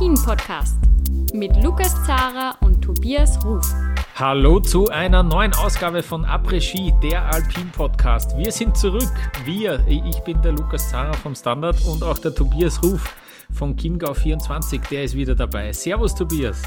Après-Ski, der Alpin-Podcast mit Lukas Zara und Tobias Ruf. Hallo zu einer neuen Ausgabe von Après-Ski, der Alpin-Podcast. Wir sind zurück. Wir, ich bin der Lukas Zara vom Standard und auch der Tobias Ruf von Chiemgau24, der ist wieder dabei. Servus Tobias.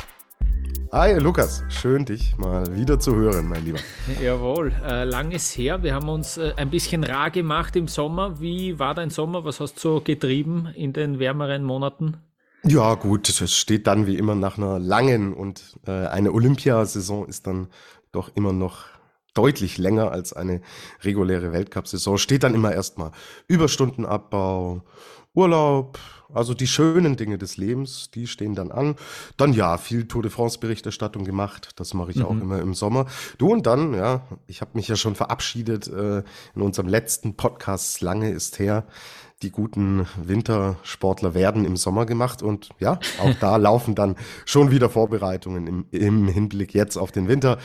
Hi Lukas, schön dich mal wieder zu hören, mein Lieber. Jawohl, äh, lang ist her. Wir haben uns äh, ein bisschen rar gemacht im Sommer. Wie war dein Sommer? Was hast du so getrieben in den wärmeren Monaten? Ja gut, es steht dann wie immer nach einer langen und äh, eine Olympiasaison ist dann doch immer noch deutlich länger als eine reguläre Weltcup-Saison. Steht dann immer erstmal Überstundenabbau, Urlaub, also die schönen Dinge des Lebens, die stehen dann an. Dann ja, viel Tour de France-Berichterstattung gemacht. Das mache ich mhm. auch immer im Sommer. Du und dann, ja, ich habe mich ja schon verabschiedet äh, in unserem letzten Podcast, lange ist her die guten Wintersportler werden im Sommer gemacht und ja, auch da laufen dann schon wieder Vorbereitungen im, im, Hinblick jetzt auf den Winter.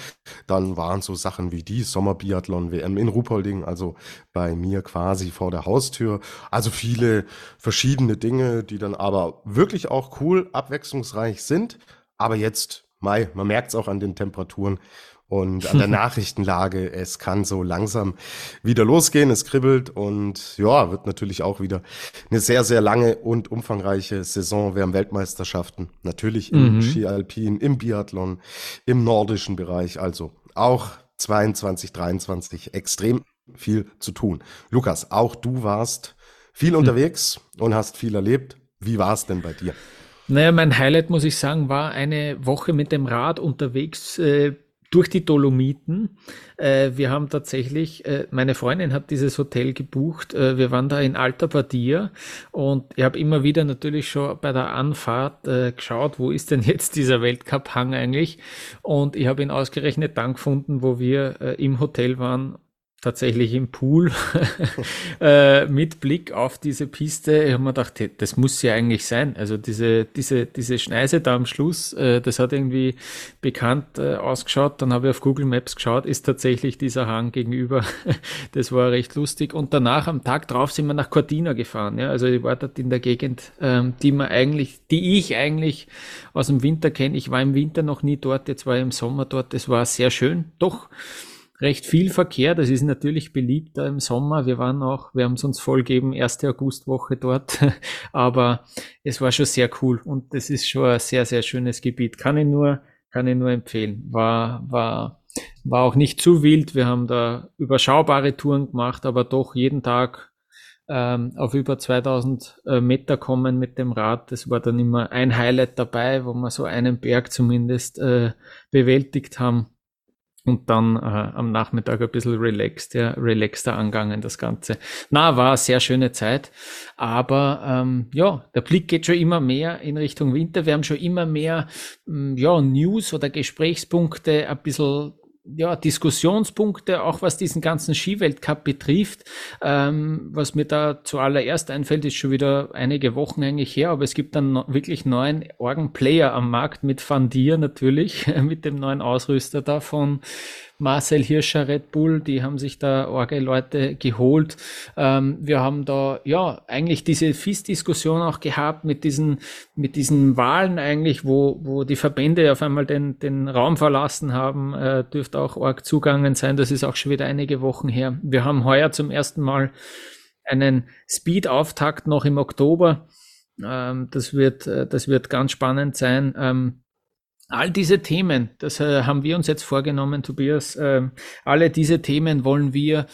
Dann waren so Sachen wie die Sommerbiathlon-WM in Ruhpolding, also bei mir quasi vor der Haustür. Also viele verschiedene Dinge, die dann aber wirklich auch cool, abwechslungsreich sind. Aber jetzt, Mai, man merkt es auch an den Temperaturen, und an der Nachrichtenlage. Es kann so langsam wieder losgehen, es kribbelt und ja, wird natürlich auch wieder eine sehr, sehr lange und umfangreiche Saison. Wir haben Weltmeisterschaften, natürlich im mhm. Ski Alpin, im Biathlon, im nordischen Bereich, also auch 22, 23 extrem viel zu tun. Lukas, auch du warst viel mhm. unterwegs und hast viel erlebt. Wie war es denn bei dir? Naja, mein Highlight, muss ich sagen, war eine Woche mit dem Rad unterwegs. Äh, durch die Dolomiten. Äh, wir haben tatsächlich, äh, meine Freundin hat dieses Hotel gebucht. Äh, wir waren da in Alta Badia und ich habe immer wieder natürlich schon bei der Anfahrt äh, geschaut, wo ist denn jetzt dieser Weltcup-Hang eigentlich? Und ich habe ihn ausgerechnet dann gefunden, wo wir äh, im Hotel waren tatsächlich im Pool äh, mit Blick auf diese Piste. Ich habe mir gedacht, das muss ja eigentlich sein. Also diese, diese, diese Schneise da am Schluss, äh, das hat irgendwie bekannt äh, ausgeschaut. Dann habe ich auf Google Maps geschaut, ist tatsächlich dieser Hang gegenüber. das war recht lustig. Und danach am Tag drauf sind wir nach Cortina gefahren. Ja? Also ich war dort in der Gegend, ähm, die man eigentlich, die ich eigentlich aus dem Winter kenne. Ich war im Winter noch nie dort, jetzt war ich im Sommer dort. Das war sehr schön. Doch recht viel Verkehr. Das ist natürlich beliebter im Sommer. Wir waren auch, wir haben es uns vollgeben, erste Augustwoche dort. Aber es war schon sehr cool und das ist schon ein sehr, sehr schönes Gebiet. Kann ich nur, kann ich nur empfehlen. War, war, war auch nicht zu wild. Wir haben da überschaubare Touren gemacht, aber doch jeden Tag ähm, auf über 2000 äh, Meter kommen mit dem Rad. Das war dann immer ein Highlight dabei, wo wir so einen Berg zumindest äh, bewältigt haben und dann äh, am Nachmittag ein bisschen relaxed, ja, relaxter angangen, das Ganze. Na, war eine sehr schöne Zeit, aber ähm, ja, der Blick geht schon immer mehr in Richtung Winter. Wir haben schon immer mehr mm, ja, News oder Gesprächspunkte ein bisschen ja, Diskussionspunkte, auch was diesen ganzen Skiweltcup betrifft. Ähm, was mir da zuallererst einfällt, ist schon wieder einige Wochen eigentlich her, aber es gibt dann wirklich neuen Organ-Player am Markt mit Van Dier natürlich, mit dem neuen Ausrüster da von Marcel Hirscher Red Bull, die haben sich da Orgel-Leute geholt. Ähm, wir haben da ja eigentlich diese FIS-Diskussion auch gehabt mit diesen, mit diesen Wahlen eigentlich, wo, wo die Verbände auf einmal den, den Raum verlassen haben, äh, dürfte auch Org zugangen sein. Das ist auch schon wieder einige Wochen her. Wir haben heuer zum ersten Mal einen Speed-Auftakt noch im Oktober. Ähm, das wird, äh, das wird ganz spannend sein. Ähm, All diese Themen, das äh, haben wir uns jetzt vorgenommen, Tobias, äh, alle diese Themen wollen wir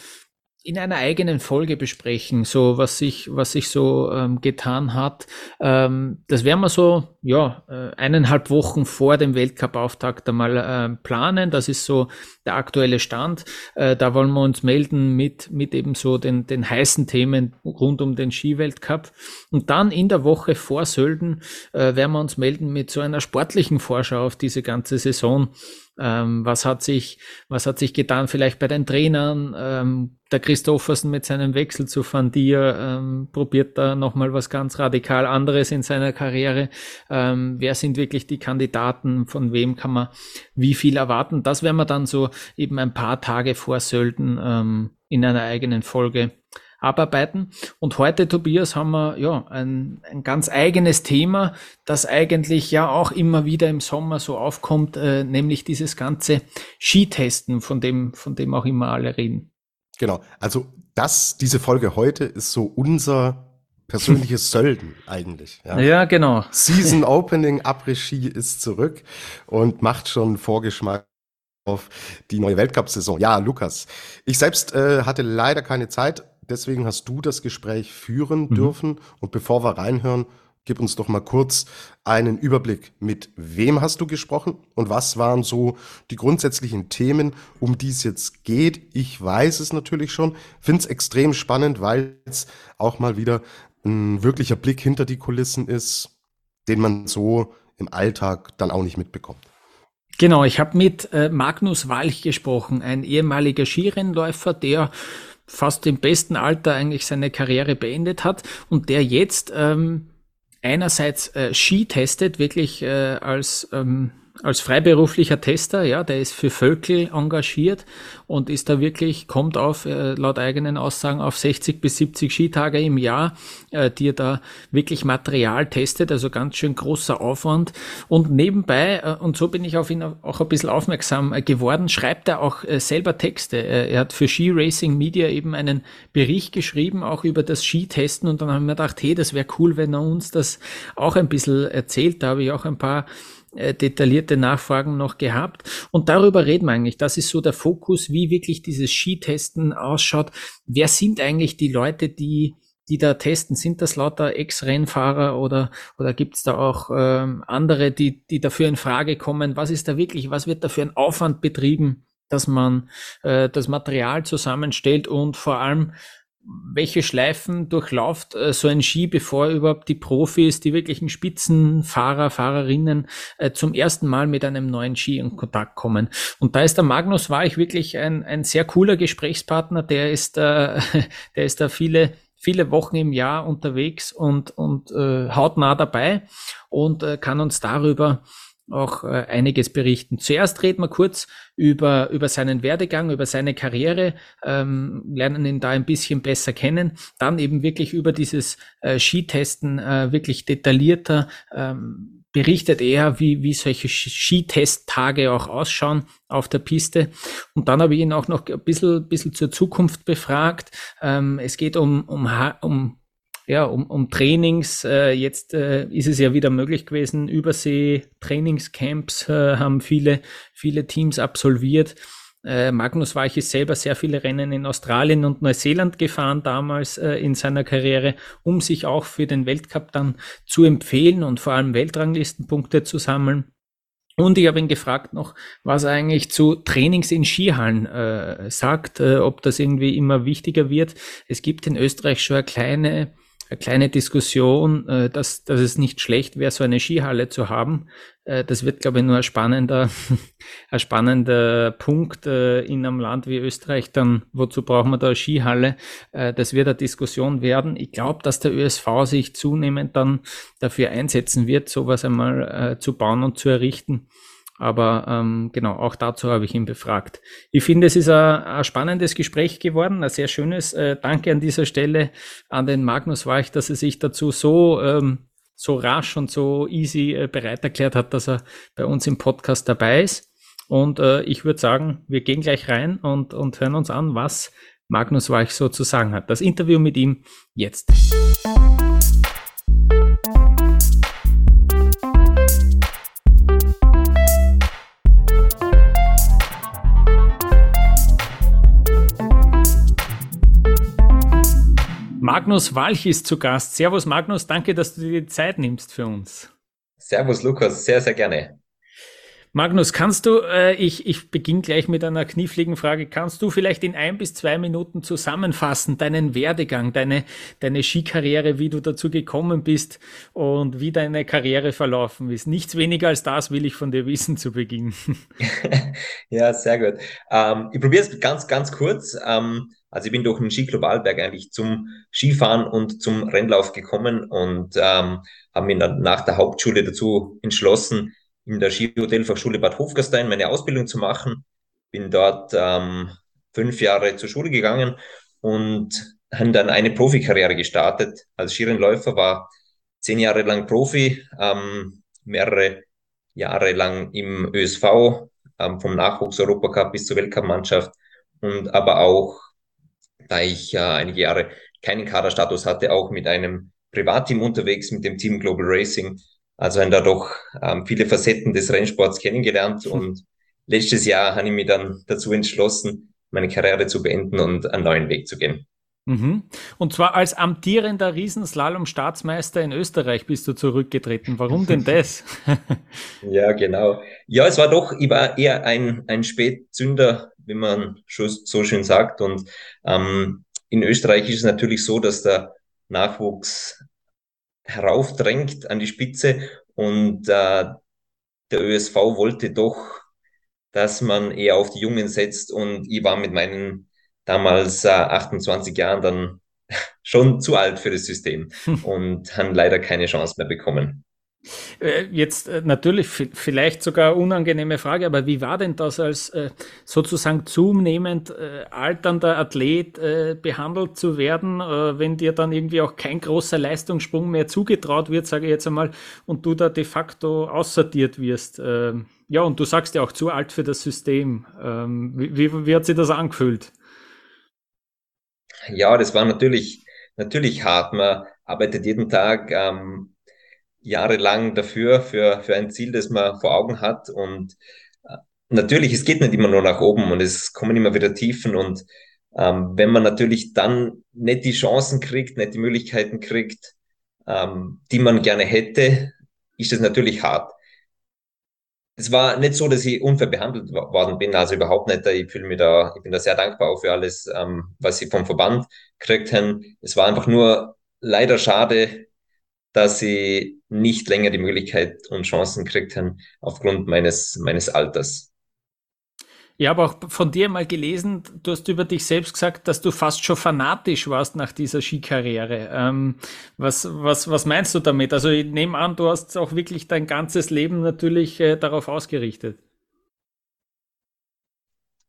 in einer eigenen Folge besprechen, so was sich, was sich so ähm, getan hat. Ähm, das werden wir so, ja, äh, eineinhalb Wochen vor dem Weltcup-Auftakt einmal äh, planen. Das ist so der aktuelle Stand. Äh, da wollen wir uns melden mit, mit eben so den, den heißen Themen rund um den Skiweltcup. Und dann in der Woche vor Sölden äh, werden wir uns melden mit so einer sportlichen Vorschau auf diese ganze Saison. Ähm, was hat sich, was hat sich getan vielleicht bei den Trainern? Ähm, der Christoffersen mit seinem Wechsel zu Van Dier ähm, probiert da nochmal was ganz radikal anderes in seiner Karriere. Ähm, wer sind wirklich die Kandidaten? Von wem kann man wie viel erwarten? Das werden wir dann so eben ein paar Tage vor Sölden ähm, in einer eigenen Folge abarbeiten. Und heute, Tobias, haben wir ja ein, ein ganz eigenes Thema, das eigentlich ja auch immer wieder im Sommer so aufkommt, äh, nämlich dieses ganze Skitesten, von dem, von dem auch immer alle reden. Genau. Also das, diese Folge heute ist so unser persönliches Sölden eigentlich. Ja. ja, genau. Season Opening Après-Ski ist zurück und macht schon Vorgeschmack auf die neue Weltcup-Saison. Ja, Lukas, ich selbst äh, hatte leider keine Zeit, deswegen hast du das Gespräch führen mhm. dürfen. Und bevor wir reinhören, gib uns doch mal kurz einen Überblick. Mit wem hast du gesprochen und was waren so die grundsätzlichen Themen, um die es jetzt geht? Ich weiß es natürlich schon, finde es extrem spannend, weil es auch mal wieder ein wirklicher Blick hinter die Kulissen ist, den man so im Alltag dann auch nicht mitbekommt. Genau, ich habe mit äh, Magnus Walch gesprochen, ein ehemaliger Skirennläufer, der fast im besten Alter eigentlich seine Karriere beendet hat und der jetzt ähm, einerseits äh, Ski testet, wirklich äh, als ähm, als freiberuflicher Tester, ja, der ist für Völkel engagiert und ist da wirklich, kommt auf, äh, laut eigenen Aussagen, auf 60 bis 70 Skitage im Jahr, äh, die er da wirklich Material testet, also ganz schön großer Aufwand. Und nebenbei, äh, und so bin ich auf ihn auch ein bisschen aufmerksam geworden, schreibt er auch selber Texte. Er hat für Ski Racing Media eben einen Bericht geschrieben, auch über das Skitesten und dann haben wir gedacht, hey, das wäre cool, wenn er uns das auch ein bisschen erzählt. Da habe ich auch ein paar äh, detaillierte Nachfragen noch gehabt. Und darüber reden wir eigentlich. Das ist so der Fokus, wie wirklich dieses Skitesten ausschaut. Wer sind eigentlich die Leute, die die da testen? Sind das lauter Ex-Rennfahrer oder, oder gibt es da auch ähm, andere, die, die dafür in Frage kommen? Was ist da wirklich, was wird da für ein Aufwand betrieben, dass man äh, das Material zusammenstellt und vor allem, welche Schleifen durchlauft äh, so ein Ski, bevor überhaupt die Profis, die wirklichen Spitzenfahrer, Fahrerinnen äh, zum ersten Mal mit einem neuen Ski in Kontakt kommen. Und da ist der Magnus war ich wirklich ein, ein sehr cooler Gesprächspartner, der ist, äh, der ist da viele viele Wochen im Jahr unterwegs und, und äh, hautnah dabei und äh, kann uns darüber auch äh, einiges berichten. Zuerst reden wir kurz über, über seinen Werdegang, über seine Karriere, ähm, lernen ihn da ein bisschen besser kennen, dann eben wirklich über dieses äh, Skitesten äh, wirklich detaillierter ähm, berichtet er, wie, wie solche Skitesttage auch ausschauen auf der Piste. Und dann habe ich ihn auch noch ein bisschen, bisschen zur Zukunft befragt. Ähm, es geht um, um, um ja, um, um Trainings. Äh, jetzt äh, ist es ja wieder möglich gewesen. Übersee-Trainingscamps äh, haben viele, viele Teams absolviert. Äh, Magnus Weich ist selber sehr viele Rennen in Australien und Neuseeland gefahren damals äh, in seiner Karriere, um sich auch für den Weltcup dann zu empfehlen und vor allem Weltranglistenpunkte zu sammeln. Und ich habe ihn gefragt noch, was er eigentlich zu Trainings in Skihallen äh, sagt, äh, ob das irgendwie immer wichtiger wird. Es gibt in Österreich schon eine kleine eine kleine Diskussion, äh, dass, dass es nicht schlecht wäre, so eine Skihalle zu haben. Äh, das wird, glaube ich, nur ein spannender, ein spannender Punkt äh, in einem Land wie Österreich. Dann, wozu brauchen wir da eine Skihalle? Äh, das wird eine Diskussion werden. Ich glaube, dass der ÖSV sich zunehmend dann dafür einsetzen wird, sowas einmal äh, zu bauen und zu errichten. Aber ähm, genau, auch dazu habe ich ihn befragt. Ich finde, es ist ein, ein spannendes Gespräch geworden, ein sehr schönes. Äh, danke an dieser Stelle an den Magnus Weich, dass er sich dazu so, ähm, so rasch und so easy äh, bereit erklärt hat, dass er bei uns im Podcast dabei ist. Und äh, ich würde sagen, wir gehen gleich rein und, und hören uns an, was Magnus Weich so zu sagen hat. Das Interview mit ihm jetzt. Magnus Walch ist zu Gast. Servus Magnus, danke, dass du dir die Zeit nimmst für uns. Servus Lukas, sehr, sehr gerne. Magnus, kannst du, äh, ich, ich beginne gleich mit einer kniffligen Frage, kannst du vielleicht in ein bis zwei Minuten zusammenfassen, deinen Werdegang, deine, deine Skikarriere, wie du dazu gekommen bist und wie deine Karriere verlaufen ist? Nichts weniger als das will ich von dir wissen zu Beginn. ja, sehr gut. Ähm, ich probiere es ganz, ganz kurz. Ähm, also ich bin durch den Skiclub Alberg eigentlich zum Skifahren und zum Rennlauf gekommen und ähm, habe mich dann nach der Hauptschule dazu entschlossen, in der Skihotelfachschule Bad Hofgastein meine Ausbildung zu machen. Bin dort ähm, fünf Jahre zur Schule gegangen und haben dann eine Profikarriere gestartet. Als Skirennläufer war zehn Jahre lang Profi, ähm, mehrere Jahre lang im ÖSV, ähm, vom Nachwuchs-Europacup bis zur Weltcup-Mannschaft und aber auch, da ich äh, einige Jahre keinen Kaderstatus hatte, auch mit einem Privatteam unterwegs, mit dem Team Global Racing. Also haben da doch ähm, viele Facetten des Rennsports kennengelernt und letztes Jahr habe ich mich dann dazu entschlossen, meine Karriere zu beenden und einen neuen Weg zu gehen. Mhm. Und zwar als amtierender Riesenslalom-Staatsmeister in Österreich bist du zurückgetreten. Warum denn das? ja, genau. Ja, es war doch, ich war eher ein, ein Spätzünder, wie man so schön sagt. Und ähm, in Österreich ist es natürlich so, dass der Nachwuchs heraufdrängt an die Spitze und äh, der ÖSV wollte doch, dass man eher auf die Jungen setzt und ich war mit meinen damals äh, 28 Jahren dann schon zu alt für das System und haben leider keine Chance mehr bekommen. Äh, jetzt äh, natürlich vielleicht sogar unangenehme Frage, aber wie war denn das als äh, sozusagen zunehmend alternder Athlet behandelt zu werden, wenn dir dann irgendwie auch kein großer Leistungssprung mehr zugetraut wird, sage ich jetzt einmal, und du da de facto aussortiert wirst? Ähm, ja, und du sagst ja auch zu alt für das System. Ähm, wie, wie hat sich das angefühlt? Ja, das war natürlich, natürlich hart. Man arbeitet jeden Tag ähm, jahrelang dafür, für, für ein Ziel, das man vor Augen hat. Und äh, natürlich, es geht nicht immer nur nach oben und es kommen immer wieder Tiefen. Und ähm, wenn man natürlich dann nicht die Chancen kriegt, nicht die Möglichkeiten kriegt, ähm, die man gerne hätte, ist das natürlich hart es war nicht so, dass ich unfair behandelt worden bin, also überhaupt nicht. Ich fühle mich da, ich bin da sehr dankbar für alles, ähm, was sie vom Verband gekriegt haben. Es war einfach nur leider schade, dass sie nicht länger die Möglichkeit und Chancen gekriegt haben aufgrund meines, meines Alters. Ja, aber auch von dir mal gelesen, du hast über dich selbst gesagt, dass du fast schon fanatisch warst nach dieser Skikarriere. Ähm, was, was, was meinst du damit? Also ich nehme an, du hast auch wirklich dein ganzes Leben natürlich äh, darauf ausgerichtet.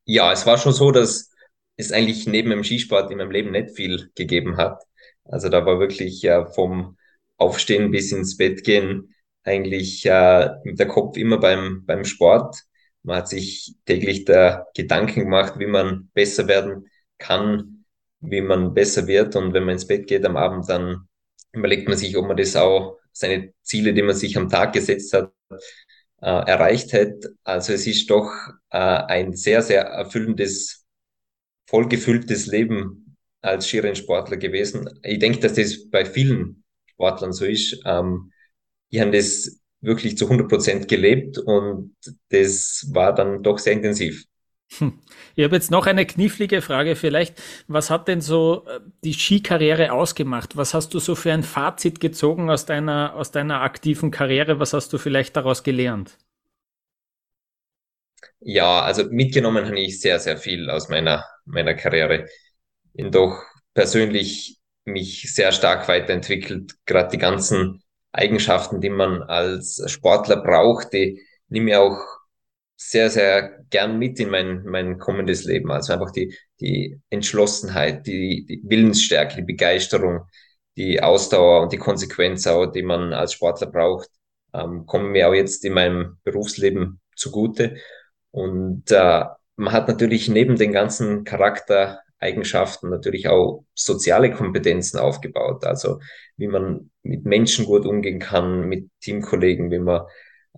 Ja, es war schon so, dass es eigentlich neben dem Skisport in meinem Leben nicht viel gegeben hat. Also da war wirklich äh, vom Aufstehen bis ins Bett gehen eigentlich äh, der Kopf immer beim, beim Sport man hat sich täglich da Gedanken gemacht, wie man besser werden kann, wie man besser wird. Und wenn man ins Bett geht am Abend, dann überlegt man sich, ob man das auch, seine Ziele, die man sich am Tag gesetzt hat, äh, erreicht hat. Also es ist doch äh, ein sehr, sehr erfüllendes, vollgefülltes Leben als Skirennsportler gewesen. Ich denke, dass das bei vielen Sportlern so ist. Ähm, die haben das wirklich zu 100 Prozent gelebt und das war dann doch sehr intensiv. Hm. Ich habe jetzt noch eine knifflige Frage vielleicht. Was hat denn so äh, die Skikarriere ausgemacht? Was hast du so für ein Fazit gezogen aus deiner, aus deiner aktiven Karriere? Was hast du vielleicht daraus gelernt? Ja, also mitgenommen habe ich sehr, sehr viel aus meiner, meiner Karriere. Bin doch persönlich mich sehr stark weiterentwickelt. Gerade die ganzen Eigenschaften, die man als Sportler braucht, die nehme ich auch sehr, sehr gern mit in mein, mein kommendes Leben. Also einfach die, die Entschlossenheit, die, die Willensstärke, die Begeisterung, die Ausdauer und die Konsequenz auch, die man als Sportler braucht, ähm, kommen mir auch jetzt in meinem Berufsleben zugute. Und äh, man hat natürlich neben den ganzen Charakter Eigenschaften natürlich auch soziale Kompetenzen aufgebaut. Also wie man mit Menschen gut umgehen kann, mit Teamkollegen, wie man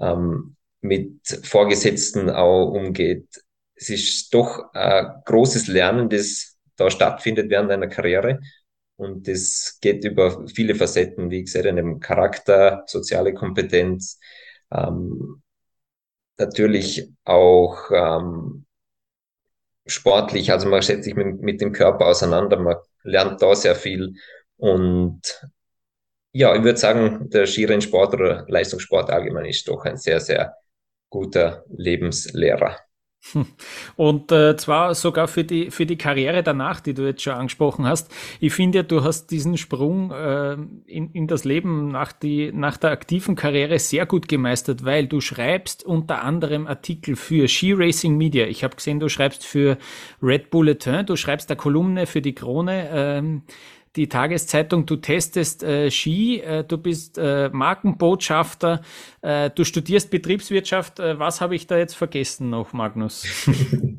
ähm, mit Vorgesetzten auch umgeht. Es ist doch ein großes Lernen, das da stattfindet während einer Karriere. Und das geht über viele Facetten, wie gesagt, in dem Charakter, soziale Kompetenz, ähm, natürlich auch ähm, sportlich, also man setzt sich mit, mit dem Körper auseinander, man lernt da sehr viel und ja, ich würde sagen, der Skirennsport oder Leistungssport allgemein ist doch ein sehr, sehr guter Lebenslehrer. Und äh, zwar sogar für die, für die Karriere danach, die du jetzt schon angesprochen hast. Ich finde ja, du hast diesen Sprung äh, in, in das Leben nach, die, nach der aktiven Karriere sehr gut gemeistert, weil du schreibst unter anderem Artikel für Ski Racing Media. Ich habe gesehen, du schreibst für Red Bulletin, du schreibst eine Kolumne für die Krone. Ähm, die Tageszeitung, du testest äh, Ski, äh, du bist äh, Markenbotschafter, äh, du studierst Betriebswirtschaft. Äh, was habe ich da jetzt vergessen noch, Magnus?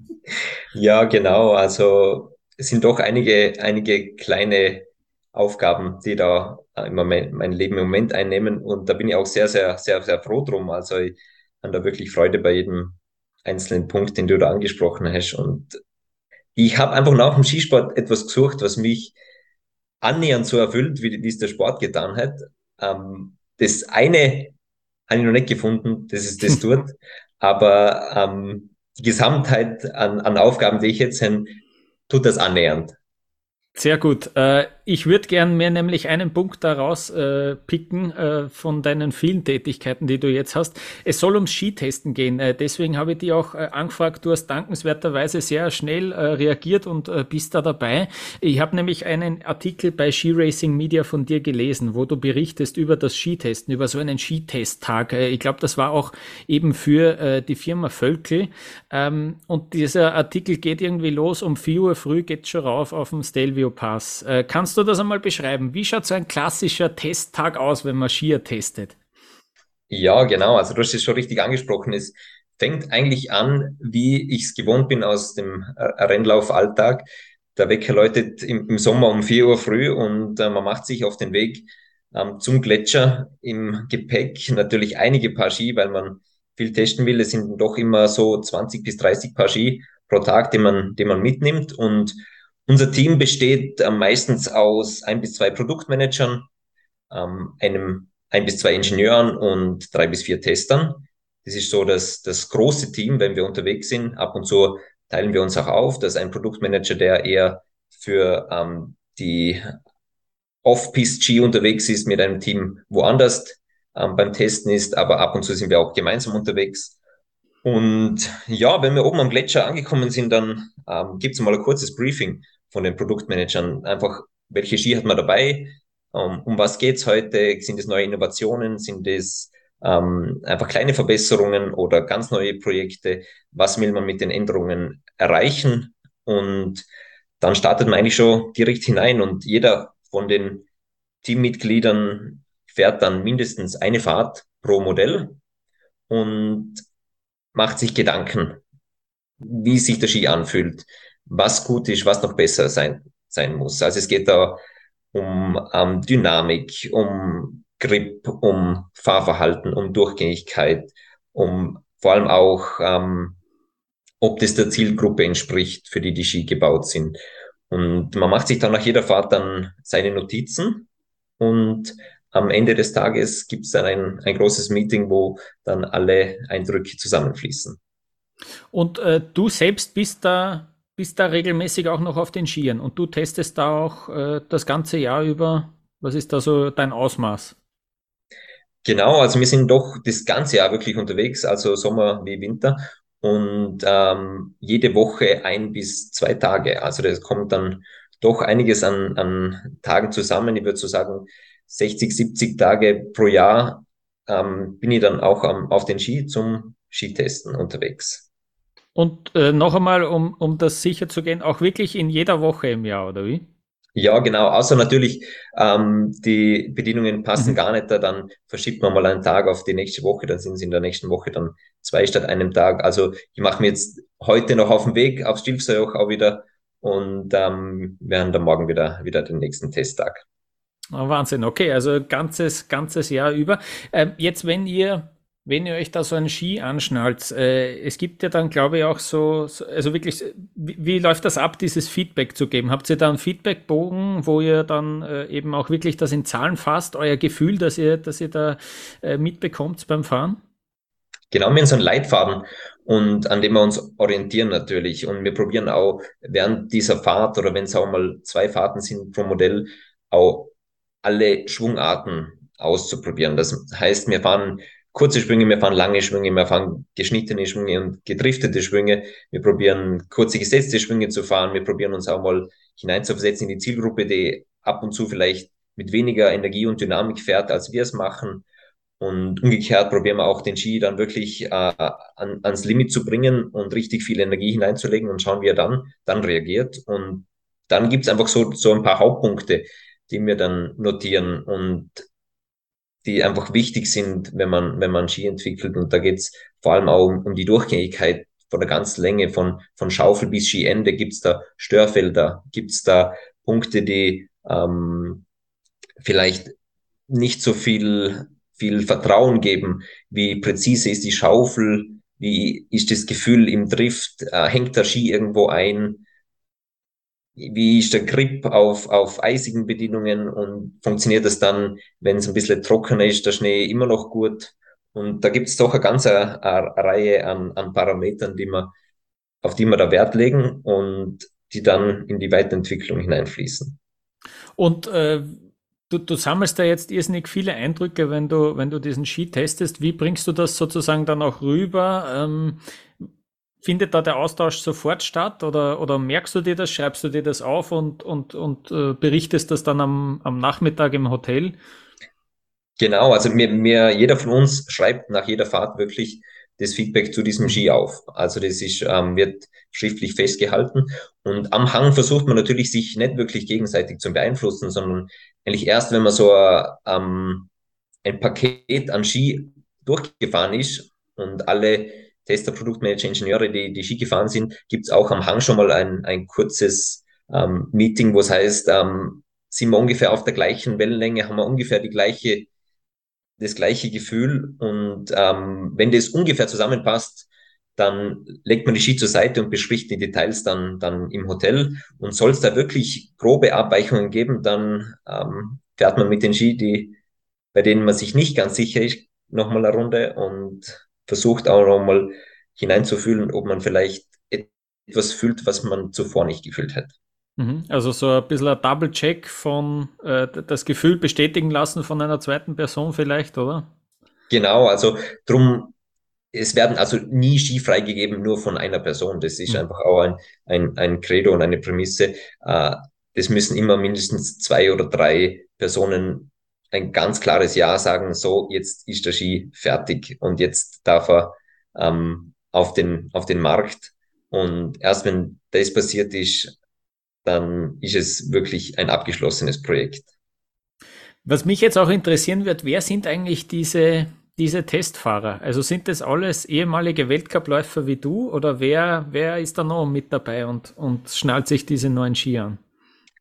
ja, genau. Also es sind doch einige, einige kleine Aufgaben, die da im Moment, mein Leben im Moment einnehmen. Und da bin ich auch sehr, sehr, sehr, sehr froh drum. Also ich habe da wirklich Freude bei jedem einzelnen Punkt, den du da angesprochen hast. Und ich habe einfach nach dem Skisport etwas gesucht, was mich annähernd so erfüllt, wie, wie es der Sport getan hat. Ähm, das eine habe ich noch nicht gefunden, das ist das dort. Aber ähm, die Gesamtheit an, an Aufgaben, die ich jetzt habe, tut das annähernd. Sehr gut. Äh, ich würde gern mir nämlich einen Punkt daraus äh, picken äh, von deinen vielen Tätigkeiten, die du jetzt hast. Es soll ums Skitesten gehen. Äh, deswegen habe ich dich auch äh, angefragt. Du hast dankenswerterweise sehr schnell äh, reagiert und äh, bist da dabei. Ich habe nämlich einen Artikel bei Ski Racing Media von dir gelesen, wo du berichtest über das Skitesten, über so einen Skitesttag. Äh, ich glaube, das war auch eben für äh, die Firma Völkel. Ähm, und dieser Artikel geht irgendwie los. Um 4 Uhr früh geht schon rauf auf dem Stelvio Pass. Äh, kannst du das einmal beschreiben? Wie schaut so ein klassischer Testtag aus, wenn man Skier testet? Ja, genau. Also du hast es schon richtig angesprochen. Es fängt eigentlich an, wie ich es gewohnt bin aus dem Rennlaufalltag. Der Wecker läutet im, im, Sommer um 4 Uhr früh und äh, man macht sich auf den Weg ähm, zum Gletscher im Gepäck. Natürlich einige Paar Ski, weil man viel testen will. Es sind doch immer so 20 bis 30 Paar Ski pro Tag, die man, die man mitnimmt und unser Team besteht äh, meistens aus ein bis zwei Produktmanagern, ähm, einem ein bis zwei Ingenieuren und drei bis vier Testern. Das ist so das, das große Team, wenn wir unterwegs sind. Ab und zu teilen wir uns auch auf. Das ist ein Produktmanager, der eher für ähm, die Off-Piste-Ski unterwegs ist mit einem Team woanders ähm, beim Testen ist, aber ab und zu sind wir auch gemeinsam unterwegs. Und ja, wenn wir oben am Gletscher angekommen sind, dann ähm, gibt es mal ein kurzes Briefing von den Produktmanagern. Einfach, welche Ski hat man dabei? Um, um was geht's heute? Sind es neue Innovationen? Sind es ähm, einfach kleine Verbesserungen oder ganz neue Projekte? Was will man mit den Änderungen erreichen? Und dann startet man eigentlich schon direkt hinein und jeder von den Teammitgliedern fährt dann mindestens eine Fahrt pro Modell und macht sich Gedanken, wie sich der Ski anfühlt, was gut ist, was noch besser sein, sein muss. Also es geht da um ähm, Dynamik, um Grip, um Fahrverhalten, um Durchgängigkeit, um vor allem auch, ähm, ob das der Zielgruppe entspricht, für die die Ski gebaut sind. Und man macht sich dann nach jeder Fahrt dann seine Notizen und am Ende des Tages gibt es dann ein, ein großes Meeting, wo dann alle Eindrücke zusammenfließen. Und äh, du selbst bist da bist da regelmäßig auch noch auf den Skiern und du testest da auch äh, das ganze Jahr über. Was ist da so dein Ausmaß? Genau, also wir sind doch das ganze Jahr wirklich unterwegs, also Sommer wie Winter und ähm, jede Woche ein bis zwei Tage. Also das kommt dann doch einiges an, an Tagen zusammen. Ich würde so sagen, 60, 70 Tage pro Jahr ähm, bin ich dann auch am, auf den Ski zum Skitesten unterwegs. Und äh, noch einmal, um, um das sicher zu gehen, auch wirklich in jeder Woche im Jahr, oder wie? Ja, genau. Außer natürlich, ähm, die Bedienungen passen mhm. gar nicht, dann verschiebt man mal einen Tag auf die nächste Woche, dann sind sie in der nächsten Woche dann zwei statt einem Tag. Also ich mache mir jetzt heute noch auf den Weg aufs Stilfsjoch auch wieder und ähm, wir haben dann morgen wieder, wieder den nächsten Testtag. Oh, Wahnsinn, okay, also ganzes, ganzes Jahr über. Ähm, jetzt, wenn ihr wenn ihr euch da so einen Ski anschnallt, äh, es gibt ja dann, glaube ich, auch so, so also wirklich, wie, wie, läuft das ab, dieses Feedback zu geben? Habt ihr da einen Feedbackbogen, wo ihr dann äh, eben auch wirklich das in Zahlen fasst, euer Gefühl, dass ihr, dass ihr da äh, mitbekommt beim Fahren? Genau, wir haben so einen Leitfaden und an dem wir uns orientieren natürlich. Und wir probieren auch während dieser Fahrt oder wenn es auch mal zwei Fahrten sind pro Modell, auch alle Schwungarten auszuprobieren. Das heißt, wir fahren kurze Sprünge, wir fahren lange Sprünge, wir fahren geschnittene Sprünge und gedriftete Sprünge. Wir probieren kurze gesetzte Sprünge zu fahren. Wir probieren uns auch mal hineinzuversetzen in die Zielgruppe, die ab und zu vielleicht mit weniger Energie und Dynamik fährt, als wir es machen. Und umgekehrt probieren wir auch den Ski dann wirklich äh, an, ans Limit zu bringen und richtig viel Energie hineinzulegen und schauen, wie er dann, dann reagiert. Und dann gibt's einfach so, so ein paar Hauptpunkte, die wir dann notieren und die einfach wichtig sind, wenn man, wenn man Ski entwickelt. Und da geht's vor allem auch um, um die Durchgängigkeit von der ganzen Länge, von, von Schaufel bis Skiende. Gibt's da Störfelder? Gibt's da Punkte, die ähm, vielleicht nicht so viel viel Vertrauen geben. Wie präzise ist die Schaufel? Wie ist das Gefühl im Drift? Äh, hängt der Ski irgendwo ein? Wie ist der Grip auf, auf eisigen Bedingungen und funktioniert das dann, wenn es ein bisschen trockener ist, der Schnee immer noch gut? Und da gibt es doch eine ganze Reihe an, an Parametern, die man, auf die wir da Wert legen und die dann in die Weiterentwicklung hineinfließen. Und äh, Du, du sammelst da jetzt irrsinnig viele Eindrücke, wenn du, wenn du diesen Ski testest. Wie bringst du das sozusagen dann auch rüber? Ähm, findet da der Austausch sofort statt oder, oder merkst du dir das, schreibst du dir das auf und, und, und äh, berichtest das dann am, am Nachmittag im Hotel? Genau, also mir, mir, jeder von uns schreibt nach jeder Fahrt wirklich das Feedback zu diesem Ski auf. Also das ist, ähm, wird schriftlich festgehalten. Und am Hang versucht man natürlich, sich nicht wirklich gegenseitig zu beeinflussen, sondern eigentlich erst, wenn man so ähm, ein Paket an Ski durchgefahren ist und alle Tester, Produktmanager, Ingenieure, die, die Ski gefahren sind, gibt es auch am Hang schon mal ein, ein kurzes ähm, Meeting, wo es heißt, ähm, sind wir ungefähr auf der gleichen Wellenlänge, haben wir ungefähr die gleiche das gleiche Gefühl. Und ähm, wenn das ungefähr zusammenpasst, dann legt man die Ski zur Seite und bespricht die Details dann, dann im Hotel. Und soll es da wirklich grobe Abweichungen geben, dann ähm, fährt man mit den Ski, die, bei denen man sich nicht ganz sicher ist, nochmal eine Runde und versucht auch nochmal hineinzufühlen, ob man vielleicht etwas fühlt, was man zuvor nicht gefühlt hätte. Mhm. Also so ein bisschen ein Double-Check von äh, das Gefühl bestätigen lassen von einer zweiten Person vielleicht, oder? Genau, also drum, es werden also nie Ski freigegeben nur von einer Person. Das ist mhm. einfach auch ein, ein, ein Credo und eine Prämisse. Äh, das müssen immer mindestens zwei oder drei Personen ein ganz klares Ja sagen, so, jetzt ist der Ski fertig und jetzt darf er ähm, auf, den, auf den Markt. Und erst wenn das passiert ist, dann ist es wirklich ein abgeschlossenes Projekt. Was mich jetzt auch interessieren wird, wer sind eigentlich diese, diese Testfahrer? Also sind das alles ehemalige Weltcupläufer wie du oder wer, wer ist da noch mit dabei und, und schnallt sich diese neuen Ski an?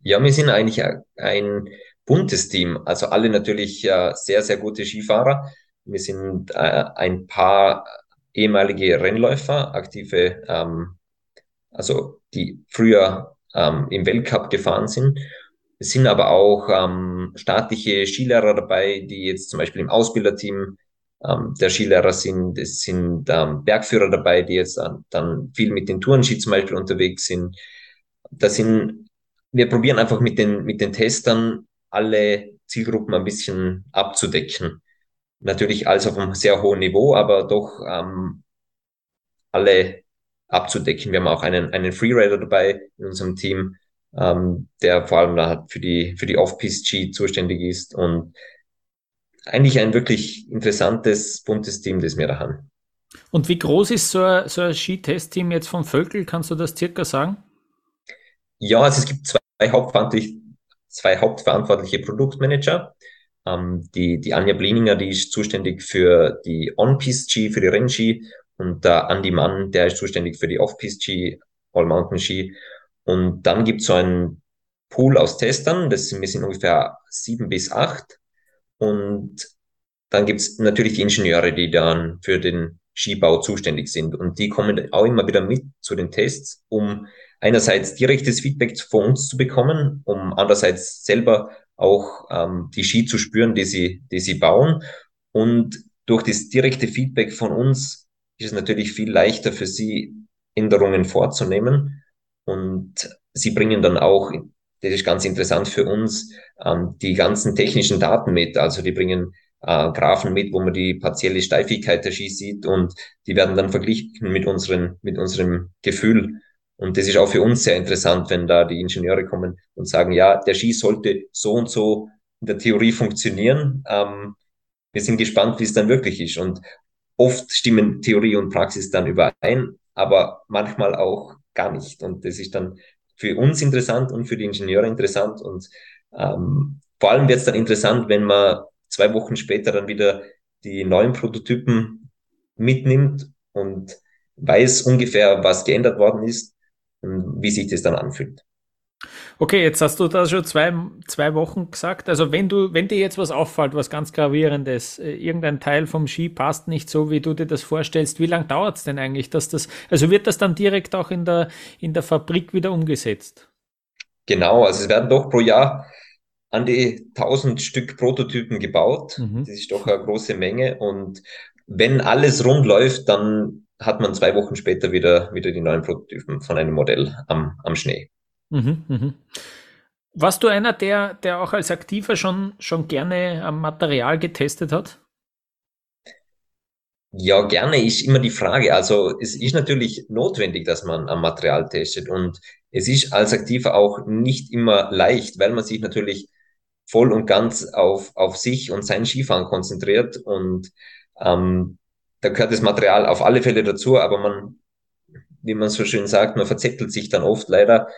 Ja, wir sind eigentlich ein buntes Team. Also alle natürlich äh, sehr, sehr gute Skifahrer. Wir sind äh, ein paar ehemalige Rennläufer, aktive, ähm, also die früher ähm, im Weltcup gefahren sind. Es sind aber auch ähm, staatliche Skilehrer dabei, die jetzt zum Beispiel im Ausbilderteam ähm, der Skilehrer sind. Es sind ähm, Bergführer dabei, die jetzt dann, viel mit den Tourenski zum Beispiel unterwegs sind. Da sind, wir probieren einfach mit den, mit den Testern alle Zielgruppen ein bisschen abzudecken. Natürlich alles auf einem sehr hohen Niveau, aber doch ähm, alle abzudecken. Wir haben auch einen, einen Freerider dabei in unserem Team, ähm, der vor allem da für die, für die Off-Piste-G zuständig ist und eigentlich ein wirklich interessantes, buntes Team, das wir da haben. Und wie groß ist so ein, so ein Skitest-Team jetzt von Völkel? Kannst du das circa sagen? Ja, also es gibt zwei, hauptverantwortliche, zwei hauptverantwortliche Produktmanager. Ähm, die, die Anja Blininger, die ist zuständig für die On-Piste-Ski, für die Rennski und der Andy Mann, der ist zuständig für die Off-Piste-Ski, All-Mountain-Ski. Und dann gibt es so einen Pool aus Testern, das sind, wir sind ungefähr sieben bis acht. Und dann gibt es natürlich die Ingenieure, die dann für den Skibau zuständig sind. Und die kommen auch immer wieder mit zu den Tests, um einerseits direktes Feedback von uns zu bekommen, um andererseits selber auch ähm, die Ski zu spüren, die sie, die sie bauen. Und durch das direkte Feedback von uns ist es natürlich viel leichter für sie, Änderungen vorzunehmen. Und sie bringen dann auch, das ist ganz interessant für uns, ähm, die ganzen technischen Daten mit. Also die bringen äh, Graphen mit, wo man die partielle Steifigkeit der Ski sieht und die werden dann verglichen mit unseren, mit unserem Gefühl. Und das ist auch für uns sehr interessant, wenn da die Ingenieure kommen und sagen, ja, der Ski sollte so und so in der Theorie funktionieren. Ähm, wir sind gespannt, wie es dann wirklich ist. Und oft stimmen Theorie und Praxis dann überein, aber manchmal auch gar nicht. Und das ist dann für uns interessant und für die Ingenieure interessant. Und ähm, vor allem wird es dann interessant, wenn man zwei Wochen später dann wieder die neuen Prototypen mitnimmt und weiß ungefähr, was geändert worden ist wie sich das dann anfühlt. Okay, jetzt hast du da schon zwei, zwei Wochen gesagt. Also wenn du, wenn dir jetzt was auffällt, was ganz gravierendes, äh, irgendein Teil vom Ski passt nicht so, wie du dir das vorstellst, wie lange dauert es denn eigentlich, dass das, also wird das dann direkt auch in der, in der Fabrik wieder umgesetzt? Genau, also es werden doch pro Jahr an die 1000 Stück Prototypen gebaut. Mhm. Das ist doch eine große Menge. Und wenn alles rund läuft, dann hat man zwei Wochen später wieder, wieder die neuen Prototypen von einem Modell am, am Schnee. Mhm, mhm. Warst du einer, der, der auch als Aktiver schon, schon gerne am Material getestet hat? Ja, gerne ist immer die Frage. Also es ist natürlich notwendig, dass man am Material testet und es ist als Aktiver auch nicht immer leicht, weil man sich natürlich voll und ganz auf, auf sich und sein Skifahren konzentriert und ähm, da gehört das Material auf alle Fälle dazu, aber man, wie man so schön sagt, man verzettelt sich dann oft leider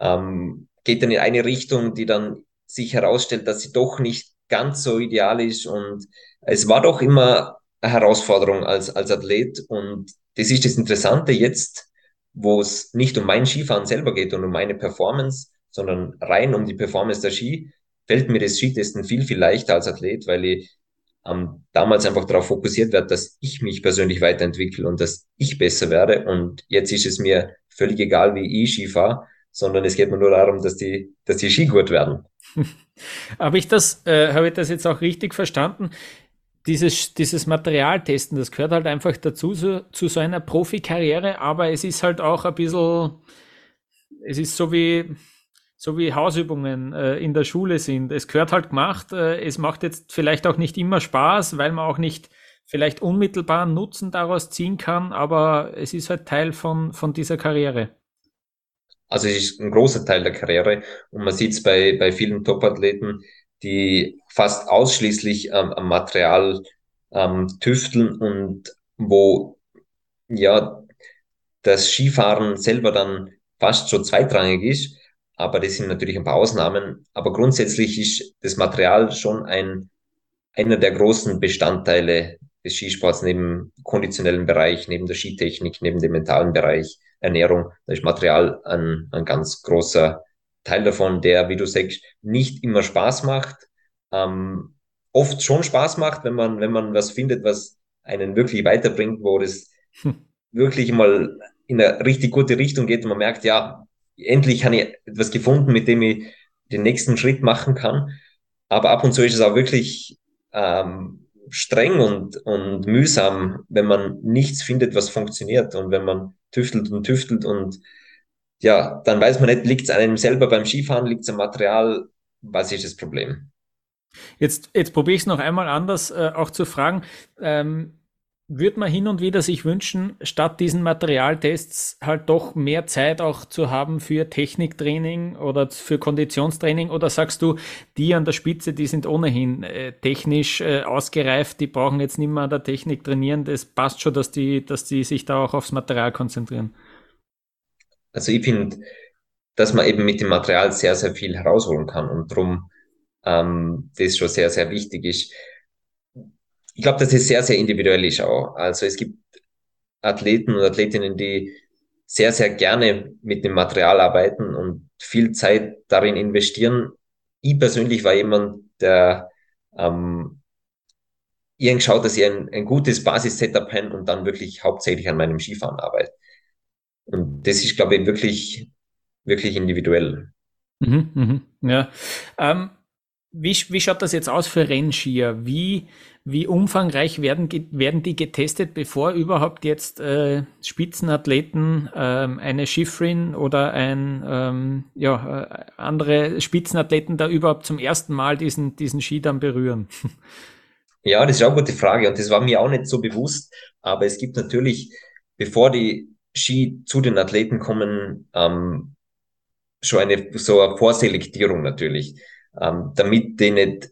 ähm, geht dann in eine Richtung, die dann sich herausstellt, dass sie doch nicht ganz so ideal ist. Und es war doch immer eine Herausforderung als, als Athlet. Und das ist das Interessante jetzt, wo es nicht um mein Skifahren selber geht und um meine Performance, sondern rein um die Performance der Ski, fällt mir das Skitesten viel, viel leichter als Athlet, weil ich ähm, damals einfach darauf fokussiert werde, dass ich mich persönlich weiterentwickle und dass ich besser werde. Und jetzt ist es mir völlig egal, wie ich Ski fahre, sondern es geht mir nur darum, dass die, dass die Ski gut werden. habe ich das, äh, habe ich das jetzt auch richtig verstanden? Dieses, dieses Materialtesten, das gehört halt einfach dazu, so, zu so einer Profikarriere, aber es ist halt auch ein bisschen, es ist so wie, so wie Hausübungen äh, in der Schule sind. Es gehört halt gemacht, äh, es macht jetzt vielleicht auch nicht immer Spaß, weil man auch nicht vielleicht unmittelbaren Nutzen daraus ziehen kann, aber es ist halt Teil von, von dieser Karriere. Also es ist ein großer Teil der Karriere und man sieht es bei, bei vielen Topathleten, die fast ausschließlich ähm, am Material ähm, tüfteln und wo ja das Skifahren selber dann fast schon zweitrangig ist. Aber das sind natürlich ein paar Ausnahmen. Aber grundsätzlich ist das Material schon ein, einer der großen Bestandteile des Skisports neben konditionellen Bereich, neben der Skitechnik, neben dem mentalen Bereich. Ernährung, da ist Material ein, ein ganz großer Teil davon, der, wie du sagst, nicht immer Spaß macht, ähm, oft schon Spaß macht, wenn man, wenn man was findet, was einen wirklich weiterbringt, wo das hm. wirklich mal in eine richtig gute Richtung geht und man merkt, ja, endlich habe ich etwas gefunden, mit dem ich den nächsten Schritt machen kann. Aber ab und zu ist es auch wirklich ähm, streng und, und mühsam, wenn man nichts findet, was funktioniert und wenn man tüftelt und tüftelt und ja, dann weiß man nicht, liegt es einem selber beim Skifahren, liegt es am Material, was ist das Problem? Jetzt, jetzt probiere ich es noch einmal anders äh, auch zu fragen. Ähm, würde man hin und wieder sich wünschen, statt diesen Materialtests halt doch mehr Zeit auch zu haben für Techniktraining oder für Konditionstraining? Oder sagst du, die an der Spitze, die sind ohnehin äh, technisch äh, ausgereift, die brauchen jetzt nicht mehr an der Technik trainieren, das passt schon, dass die, dass die sich da auch aufs Material konzentrieren? Also ich finde, dass man eben mit dem Material sehr, sehr viel herausholen kann und darum ähm, das schon sehr, sehr wichtig ist ich glaube, dass es sehr, sehr individuell ist auch. Also es gibt Athleten und Athletinnen, die sehr, sehr gerne mit dem Material arbeiten und viel Zeit darin investieren. Ich persönlich war jemand, der ähm, irgendwie schaut, dass ich ein, ein gutes Basis-Setup habe und dann wirklich hauptsächlich an meinem Skifahren arbeite. Und das ist, glaube ich, wirklich, wirklich individuell. Mhm, mhm, ja. Ähm, wie, wie schaut das jetzt aus für Rennskier? Wie, wie umfangreich werden, werden die getestet, bevor überhaupt jetzt äh, Spitzenathleten ähm, eine Schifrin oder ein ähm, ja, äh, andere Spitzenathleten da überhaupt zum ersten Mal diesen, diesen Ski dann berühren? Ja, das ist auch eine gute Frage und das war mir auch nicht so bewusst, aber es gibt natürlich, bevor die Ski zu den Athleten kommen, ähm, schon eine so eine Vorselektierung natürlich, ähm, damit die nicht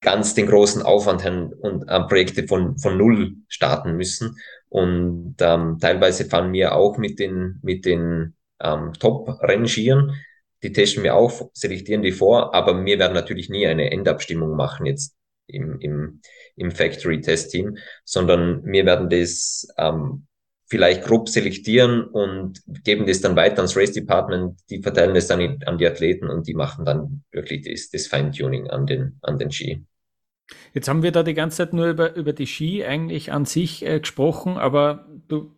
ganz den großen Aufwand haben und äh, Projekte von, von null starten müssen. Und ähm, teilweise fahren wir auch mit den, mit den ähm, Top-Rennschieren. Die testen wir auch, selektieren die vor, aber wir werden natürlich nie eine Endabstimmung machen jetzt im, im, im Factory-Test-Team, sondern wir werden das ähm, vielleicht grob selektieren und geben das dann weiter ans Race Department, die verteilen es dann an die Athleten und die machen dann wirklich das, das Feintuning an den, an den Ski. Jetzt haben wir da die ganze Zeit nur über, über die Ski eigentlich an sich äh, gesprochen, aber du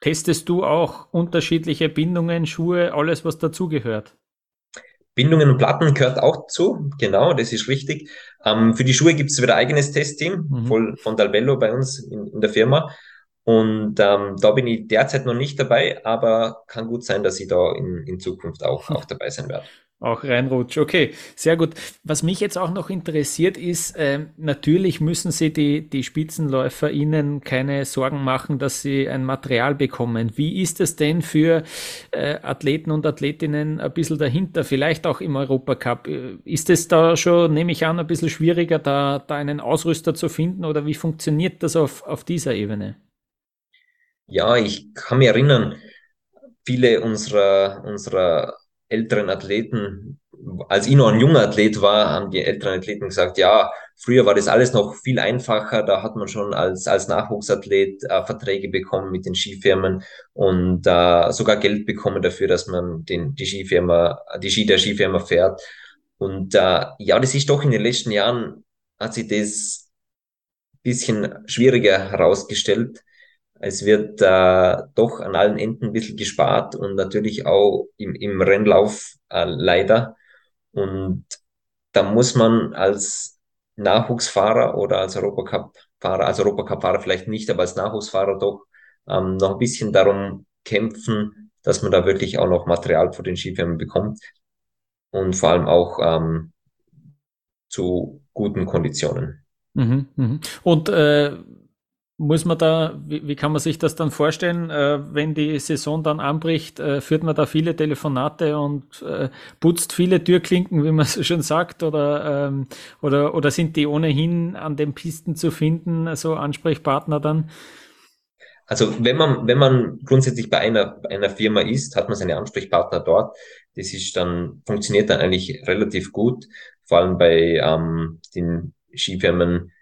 testest du auch unterschiedliche Bindungen, Schuhe, alles, was dazugehört? Bindungen und Platten gehört auch zu, genau, das ist richtig. Ähm, für die Schuhe gibt es wieder ein eigenes Testteam mhm. von Dalbello bei uns in, in der Firma. Und ähm, da bin ich derzeit noch nicht dabei, aber kann gut sein, dass ich da in, in Zukunft auch, auch dabei sein werde. Auch reinrutsch. Okay, sehr gut. Was mich jetzt auch noch interessiert ist, äh, natürlich müssen Sie die, die Spitzenläufer Ihnen keine Sorgen machen, dass sie ein Material bekommen. Wie ist es denn für äh, Athleten und Athletinnen ein bisschen dahinter, vielleicht auch im Europacup? Äh, ist es da schon, nehme ich an, ein bisschen schwieriger, da, da einen Ausrüster zu finden oder wie funktioniert das auf, auf dieser Ebene? Ja, ich kann mich erinnern, viele unserer, unserer älteren Athleten, als ich noch ein junger Athlet war, haben die älteren Athleten gesagt, ja, früher war das alles noch viel einfacher, da hat man schon als, als Nachwuchsathlet äh, Verträge bekommen mit den Skifirmen und äh, sogar Geld bekommen dafür, dass man den, die Skifirma, die Ski der Skifirma fährt. Und äh, ja, das ist doch in den letzten Jahren, hat sich das bisschen schwieriger herausgestellt es wird äh, doch an allen Enden ein bisschen gespart und natürlich auch im, im Rennlauf äh, leider. Und da muss man als Nachwuchsfahrer oder als Europacup-Fahrer, als Europacup-Fahrer vielleicht nicht, aber als Nachwuchsfahrer doch ähm, noch ein bisschen darum kämpfen, dass man da wirklich auch noch Material vor den Skifirmen bekommt und vor allem auch ähm, zu guten Konditionen. Mhm, mh. Und äh, muss man da, wie, wie, kann man sich das dann vorstellen, äh, wenn die Saison dann anbricht, äh, führt man da viele Telefonate und äh, putzt viele Türklinken, wie man so schon sagt, oder, ähm, oder, oder sind die ohnehin an den Pisten zu finden, so Ansprechpartner dann? Also wenn man, wenn man grundsätzlich bei einer, einer Firma ist, hat man seine Ansprechpartner dort. Das ist dann, funktioniert dann eigentlich relativ gut, vor allem bei ähm, den Skifirmen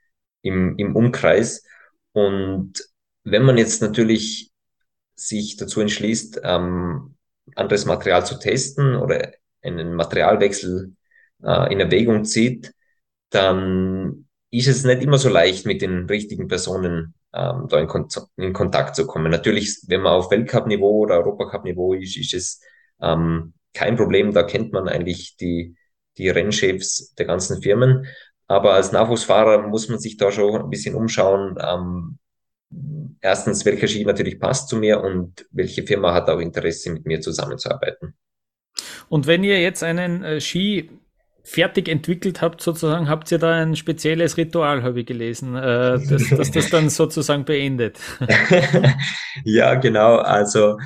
im, im Umkreis. Und wenn man jetzt natürlich sich dazu entschließt, ähm, anderes Material zu testen oder einen Materialwechsel äh, in Erwägung zieht, dann ist es nicht immer so leicht, mit den richtigen Personen ähm, da in, Kon in, Kontakt zu kommen. Natürlich, wenn man auf Weltcup-Niveau oder Europacup-Niveau ist, ist es ähm, kein Problem. Da kennt man eigentlich die, die Rennchefs der ganzen Firmen. Aber als Nachwuchsfahrer muss man sich da schon ein bisschen umschauen. Ähm, erstens, welcher Ski natürlich passt zu mir und welche Firma hat auch Interesse, mit mir zusammenzuarbeiten. Und wenn ihr jetzt einen äh, Ski fertig entwickelt habt, sozusagen, habt ihr da ein spezielles Ritual, habe ich gelesen, äh, dass, dass das dann sozusagen beendet. ja, genau. Also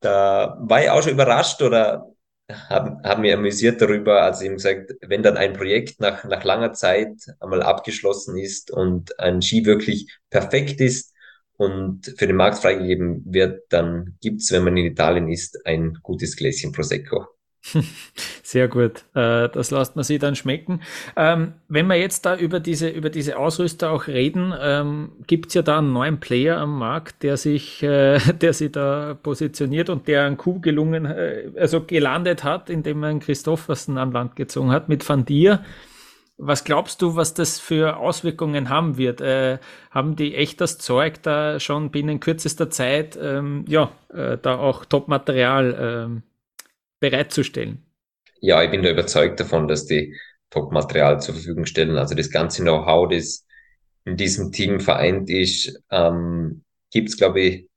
da war ich auch schon überrascht oder haben, haben wir amüsiert darüber, also eben gesagt, wenn dann ein Projekt nach, nach langer Zeit einmal abgeschlossen ist und ein Ski wirklich perfekt ist und für den Markt freigegeben wird, dann gibt's, wenn man in Italien ist, ein gutes Gläschen Prosecco. Sehr gut. Äh, das lässt man sich dann schmecken. Ähm, wenn wir jetzt da über diese, über diese Ausrüster auch reden, ähm, gibt es ja da einen neuen Player am Markt, der sich, äh, der sich da positioniert und der einen Coup gelungen, äh, also gelandet hat, indem einen Christoffersen an Land gezogen hat mit Van Dier. Was glaubst du, was das für Auswirkungen haben wird? Äh, haben die echt das Zeug, da schon binnen kürzester Zeit ähm, ja, äh, da auch Top-Material ähm, bereitzustellen? Ja, ich bin da überzeugt davon, dass die Top-Material zur Verfügung stellen. Also das ganze Know-how, das in diesem Team vereint ist, ähm, gibt es, glaube ich,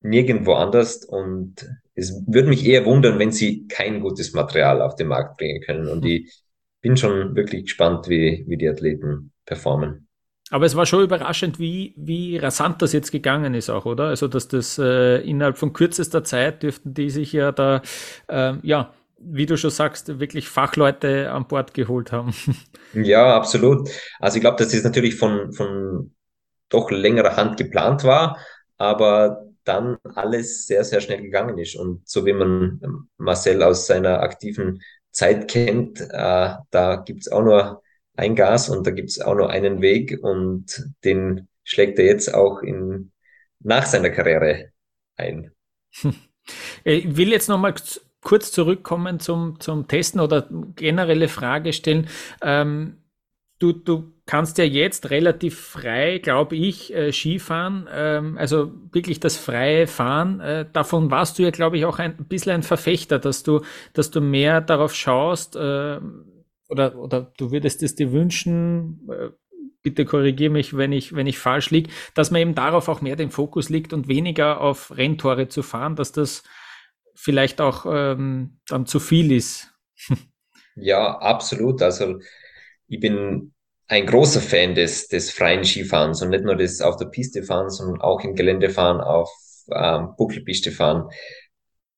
nirgendwo anders. Und es würde mich eher wundern, wenn sie kein gutes Material auf den Markt bringen können. Und ich bin schon wirklich gespannt, wie, wie die Athleten performen. Aber es war schon überraschend, wie, wie rasant das jetzt gegangen ist auch, oder? Also, dass das äh, innerhalb von kürzester Zeit dürften die sich ja da, äh, ja, wie du schon sagst, wirklich Fachleute an Bord geholt haben. Ja, absolut. Also ich glaube, dass das natürlich von, von doch längerer Hand geplant war, aber dann alles sehr, sehr schnell gegangen ist. Und so wie man Marcel aus seiner aktiven Zeit kennt, äh, da gibt's auch nur ein Gas und da gibt's auch nur einen Weg und den schlägt er jetzt auch in, nach seiner Karriere ein. Ich will jetzt nochmal kurz zurückkommen zum, zum Testen oder generelle Frage stellen. Ähm, du, du kannst ja jetzt relativ frei, glaube ich, äh, Skifahren, ähm, also wirklich das freie Fahren. Äh, davon warst du ja, glaube ich, auch ein bisschen ein Verfechter, dass du, dass du mehr darauf schaust, äh, oder, oder du würdest es dir wünschen, äh, bitte korrigiere mich, wenn ich, wenn ich falsch liege, dass man eben darauf auch mehr den Fokus liegt und weniger auf Renntore zu fahren, dass das vielleicht auch ähm, dann zu viel ist. ja, absolut. Also ich bin ein großer Fan des, des freien Skifahrens und nicht nur des auf der Piste fahren, sondern auch im Gelände fahren, auf ähm, Buckelpiste fahren.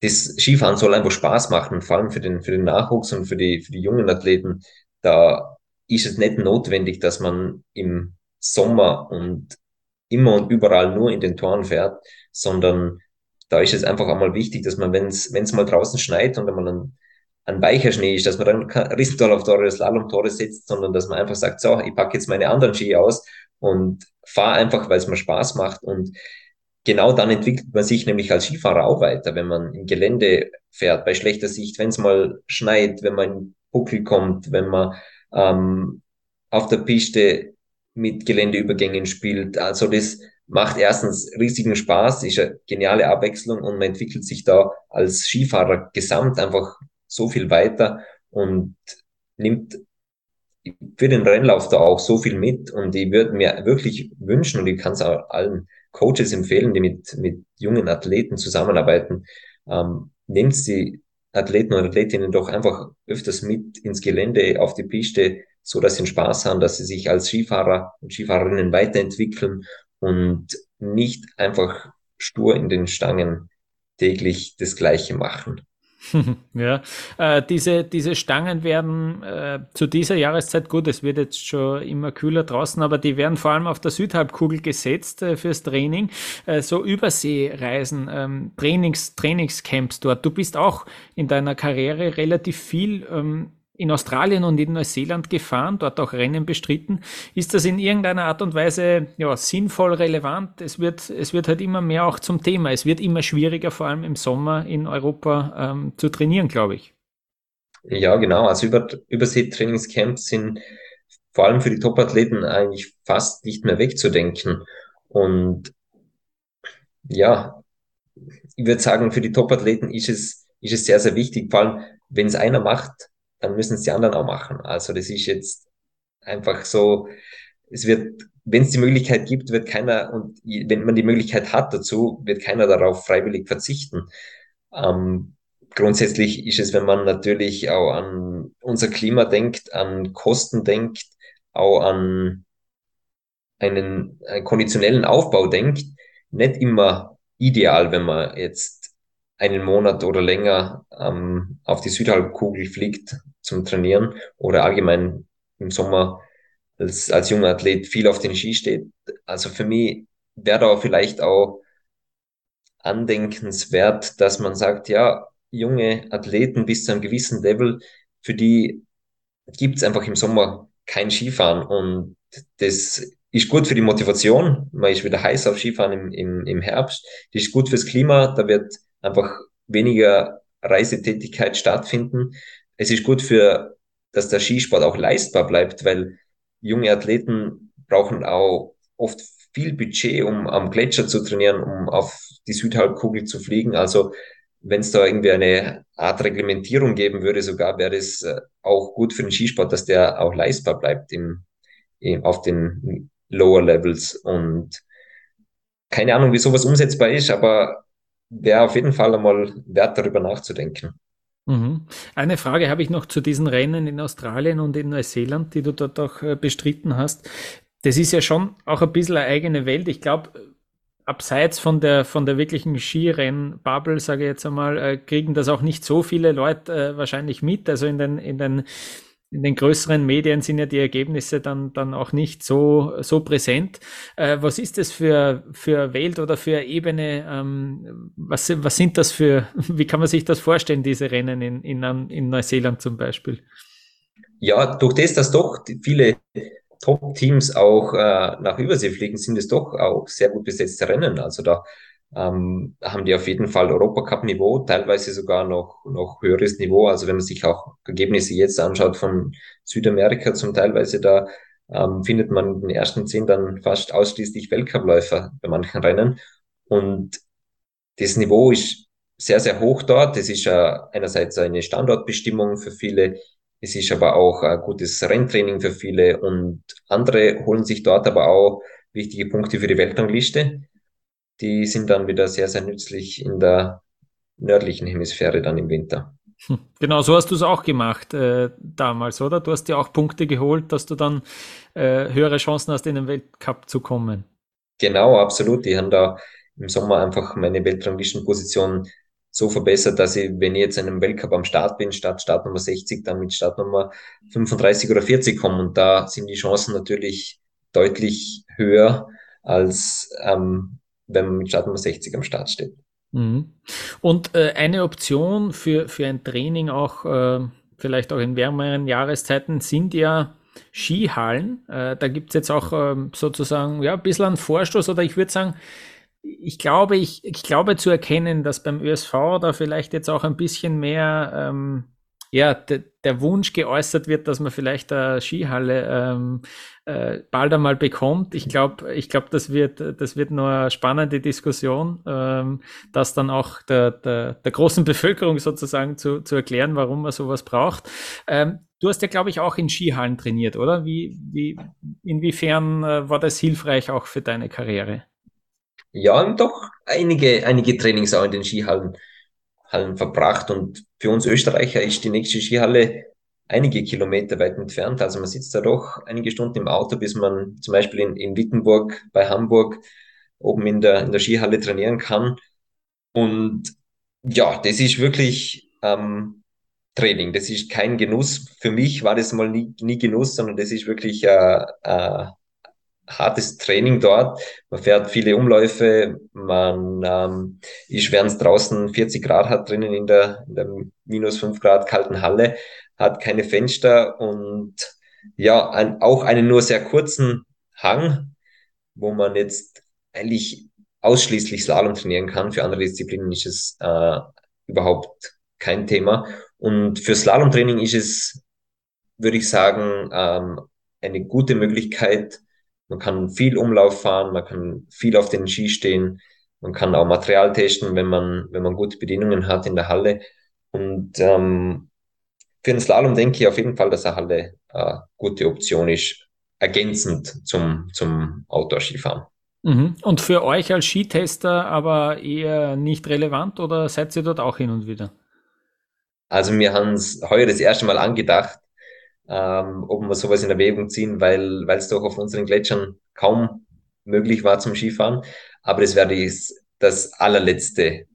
Das Skifahren soll einfach Spaß machen, vor allem für den, für den Nachwuchs und für die, für die jungen Athleten. Da ist es nicht notwendig, dass man im Sommer und immer und überall nur in den Toren fährt, sondern da ist es einfach einmal wichtig, dass man, wenn es mal draußen schneit und einmal ein, ein weicher Schnee ist, dass man dann kein Rissendorf-Tore oder Slalom-Tore setzt, sondern dass man einfach sagt, so, ich packe jetzt meine anderen Ski aus und fahre einfach, weil es mir Spaß macht und genau dann entwickelt man sich nämlich als Skifahrer auch weiter, wenn man im Gelände fährt, bei schlechter Sicht, wenn es mal schneit, wenn man in Buckel kommt, wenn man ähm, auf der Piste mit Geländeübergängen spielt. Also das macht erstens riesigen Spaß, ist eine geniale Abwechslung und man entwickelt sich da als Skifahrer gesamt einfach so viel weiter und nimmt für den Rennlauf da auch so viel mit und ich würde mir wirklich wünschen und ich kann es auch allen Coaches empfehlen, die mit, mit jungen Athleten zusammenarbeiten, ähm, nehmt die Athleten und Athletinnen doch einfach öfters mit ins Gelände, auf die Piste, so dass sie Spaß haben, dass sie sich als Skifahrer und Skifahrerinnen weiterentwickeln und nicht einfach stur in den Stangen täglich das Gleiche machen. ja, äh, diese, diese Stangen werden äh, zu dieser Jahreszeit, gut, es wird jetzt schon immer kühler draußen, aber die werden vor allem auf der Südhalbkugel gesetzt äh, fürs Training. Äh, so Überseereisen, ähm, Trainings, Trainingscamps dort. Du bist auch in deiner Karriere relativ viel ähm, in Australien und in Neuseeland gefahren, dort auch Rennen bestritten. Ist das in irgendeiner Art und Weise ja, sinnvoll, relevant? Es wird, es wird halt immer mehr auch zum Thema. Es wird immer schwieriger, vor allem im Sommer in Europa ähm, zu trainieren, glaube ich. Ja, genau. Also über, Übersee-Trainingscamps sind vor allem für die Topathleten eigentlich fast nicht mehr wegzudenken. Und ja, ich würde sagen, für die Topathleten ist es, ist es sehr, sehr wichtig, vor allem wenn es einer macht, dann müssen es die anderen auch machen. Also das ist jetzt einfach so, es wird, wenn es die Möglichkeit gibt, wird keiner, und wenn man die Möglichkeit hat dazu, wird keiner darauf freiwillig verzichten. Ähm, grundsätzlich ist es, wenn man natürlich auch an unser Klima denkt, an Kosten denkt, auch an einen, einen konditionellen Aufbau denkt, nicht immer ideal, wenn man jetzt einen Monat oder länger ähm, auf die Südhalbkugel fliegt zum Trainieren oder allgemein im Sommer als, als junger Athlet viel auf den Ski steht. Also für mich wäre da vielleicht auch andenkenswert, dass man sagt, ja, junge Athleten bis zu einem gewissen Level, für die gibt's einfach im Sommer kein Skifahren und das ist gut für die Motivation. Man ist wieder heiß auf Skifahren im, im, im Herbst. Das ist gut fürs Klima. Da wird einfach weniger Reisetätigkeit stattfinden es ist gut für, dass der Skisport auch leistbar bleibt, weil junge Athleten brauchen auch oft viel Budget, um am Gletscher zu trainieren, um auf die Südhalbkugel zu fliegen. Also wenn es da irgendwie eine Art Reglementierung geben würde, sogar wäre es äh, auch gut für den Skisport, dass der auch leistbar bleibt im, im, auf den Lower Levels. Und keine Ahnung, wie sowas umsetzbar ist, aber wäre auf jeden Fall einmal wert, darüber nachzudenken. Mhm. Eine Frage habe ich noch zu diesen Rennen in Australien und in Neuseeland, die du dort auch äh, bestritten hast. das ist ja schon auch ein bisschen eine eigene Welt. Ich glaube, abseits von der, von der wirklichen Skirenn-Bubble, sage ich jetzt einmal, äh, kriegen das auch nicht so viele Leute äh, wahrscheinlich mit. Also in den, in den in den größeren Medien sind ja die Ergebnisse dann, dann auch nicht so, so präsent. Äh, was ist das für, für Welt oder für Ebene? Ähm, was, was sind das für, wie kann man sich das vorstellen, diese Rennen in, in, in Neuseeland zum Beispiel? Ja, durch das, dass doch viele Top-Teams auch äh, nach Übersee fliegen, sind es doch auch sehr gut besetzte Rennen. Also da ähm, haben die auf jeden Fall Europacup-Niveau, teilweise sogar noch, noch höheres Niveau. Also wenn man sich auch Ergebnisse jetzt anschaut von Südamerika zum teilweise, da ähm, findet man in den ersten zehn dann fast ausschließlich Weltcupläufer bei manchen Rennen. Und das Niveau ist sehr, sehr hoch dort. Das ist äh, einerseits eine Standortbestimmung für viele. Es ist aber auch ein gutes Renntraining für viele und andere holen sich dort aber auch wichtige Punkte für die Weltrangliste die sind dann wieder sehr, sehr nützlich in der nördlichen Hemisphäre dann im Winter. Hm, genau, so hast du es auch gemacht äh, damals, oder? Du hast dir auch Punkte geholt, dass du dann äh, höhere Chancen hast, in den Weltcup zu kommen. Genau, absolut. Die haben da im Sommer einfach meine Weltranglistenposition so verbessert, dass ich, wenn ich jetzt in einem Weltcup am Start bin, statt Startnummer 60, dann mit Startnummer 35 oder 40 komme. Und da sind die Chancen natürlich deutlich höher als ähm, wenn man mit Startnummer 60 am Start steht. Mhm. Und äh, eine Option für, für ein Training auch, äh, vielleicht auch in wärmeren Jahreszeiten, sind ja Skihallen. Äh, da gibt es jetzt auch ähm, sozusagen ja, ein bisschen einen Vorstoß oder ich würde sagen, ich glaube, ich, ich glaube zu erkennen, dass beim ÖSV da vielleicht jetzt auch ein bisschen mehr ähm, ja, de, der Wunsch geäußert wird, dass man vielleicht eine Skihalle ähm, äh, bald einmal bekommt. Ich glaube, ich glaube, das wird, das wird noch eine spannende Diskussion, ähm, das dann auch der, der, der großen Bevölkerung sozusagen zu, zu erklären, warum man sowas braucht. Ähm, du hast ja, glaube ich, auch in Skihallen trainiert, oder? Wie, wie, inwiefern äh, war das hilfreich auch für deine Karriere? Ja, doch einige, einige Trainings auch in den Skihallen Hallen verbracht. Und für uns Österreicher ist die nächste Skihalle einige Kilometer weit entfernt. Also man sitzt da doch einige Stunden im Auto, bis man zum Beispiel in, in Wittenburg bei Hamburg oben in der, in der Skihalle trainieren kann. Und ja, das ist wirklich ähm, Training. Das ist kein Genuss. Für mich war das mal nie, nie Genuss, sondern das ist wirklich äh, äh, hartes Training dort. Man fährt viele Umläufe, man ähm, ist, während es draußen 40 Grad hat drinnen in der, in der minus 5 Grad kalten Halle, hat keine Fenster und ja, ein, auch einen nur sehr kurzen Hang, wo man jetzt eigentlich ausschließlich Slalom trainieren kann. Für andere Disziplinen ist es äh, überhaupt kein Thema. Und für Slalomtraining ist es, würde ich sagen, ähm, eine gute Möglichkeit, man kann viel Umlauf fahren, man kann viel auf den Ski stehen, man kann auch Material testen, wenn man, wenn man gute Bedingungen hat in der Halle. Und ähm, für den Slalom denke ich auf jeden Fall, dass eine Halle eine gute Option ist, ergänzend zum, zum Outdoor-Skifahren. Mhm. Und für euch als Skitester aber eher nicht relevant oder seid ihr dort auch hin und wieder? Also wir haben es heuer das erste Mal angedacht, ähm, ob wir sowas in Erwägung ziehen, weil es doch auf unseren Gletschern kaum möglich war zum Skifahren. Aber das wäre das, das allerletzte,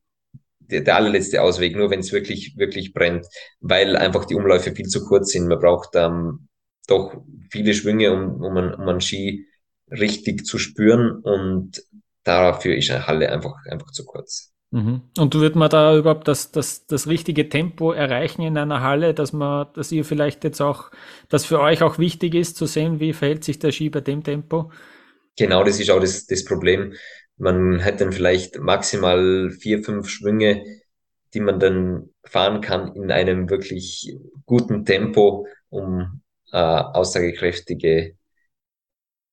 der, der allerletzte Ausweg, nur wenn es wirklich, wirklich brennt, weil einfach die Umläufe viel zu kurz sind. Man braucht ähm, doch viele Schwünge, um, um, einen, um einen Ski richtig zu spüren und dafür ist eine Halle einfach, einfach zu kurz. Mhm. Und wird man da überhaupt das, das, das richtige Tempo erreichen in einer Halle, dass man, dass ihr vielleicht jetzt auch, dass für euch auch wichtig ist zu sehen, wie verhält sich der Ski bei dem Tempo? Genau, das ist auch das, das Problem. Man hat dann vielleicht maximal vier, fünf Schwünge, die man dann fahren kann in einem wirklich guten Tempo, um äh, aussagekräftige,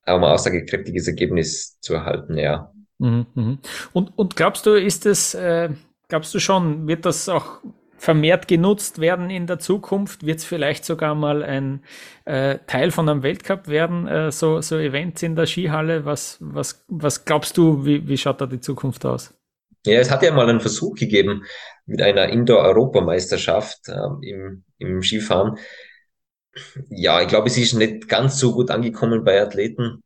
um ein aussagekräftiges Ergebnis zu erhalten, ja. Mhm, mhm. Und, und glaubst du, ist es, äh, glaubst du schon, wird das auch vermehrt genutzt werden in der Zukunft? Wird es vielleicht sogar mal ein äh, Teil von einem Weltcup werden, äh, so, so Events in der Skihalle? Was, was, was glaubst du, wie, wie schaut da die Zukunft aus? Ja, es hat ja mal einen Versuch gegeben mit einer Indoor-Europameisterschaft äh, im, im Skifahren. Ja, ich glaube, es ist nicht ganz so gut angekommen bei Athleten.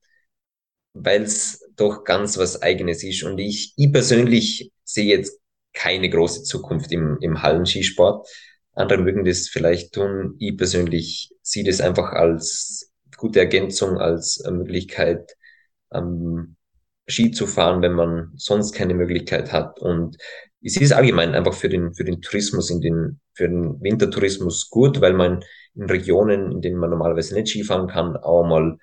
Weil es doch ganz was Eigenes ist. Und ich, ich persönlich sehe jetzt keine große Zukunft im, im Hallenskisport. Andere mögen das vielleicht tun. Ich persönlich sehe das einfach als gute Ergänzung, als Möglichkeit, ähm, Ski zu fahren, wenn man sonst keine Möglichkeit hat. Und es ist allgemein einfach für den, für den Tourismus, in den, für den Wintertourismus gut, weil man in Regionen, in denen man normalerweise nicht Skifahren kann, auch mal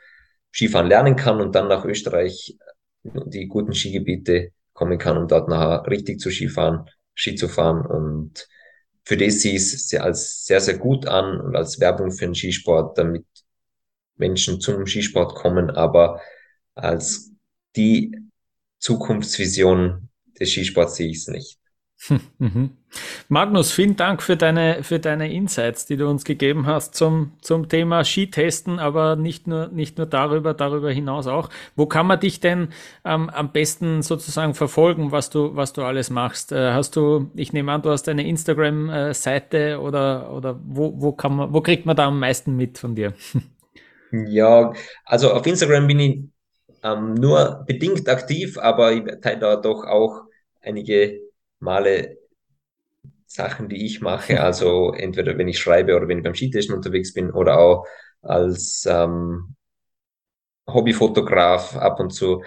Skifahren lernen kann und dann nach Österreich die guten Skigebiete kommen kann, um dort nachher richtig zu Skifahren, Ski zu fahren. Und für das sehe ich es als sehr, sehr gut an und als Werbung für den Skisport, damit Menschen zum Skisport kommen, aber als die Zukunftsvision des Skisports sehe ich es nicht. Magnus, vielen Dank für deine, für deine Insights, die du uns gegeben hast zum, zum Thema Skitesten, aber nicht nur, nicht nur darüber, darüber hinaus auch. Wo kann man dich denn ähm, am besten sozusagen verfolgen, was du, was du alles machst? Äh, hast du, ich nehme an, du hast eine Instagram-Seite oder, oder wo, wo kann man, wo kriegt man da am meisten mit von dir? Ja, also auf Instagram bin ich ähm, nur bedingt aktiv, aber ich teile da doch auch einige Male Sachen, die ich mache. Also entweder wenn ich schreibe oder wenn ich beim Skitesten unterwegs bin oder auch als ähm, Hobbyfotograf ab und zu.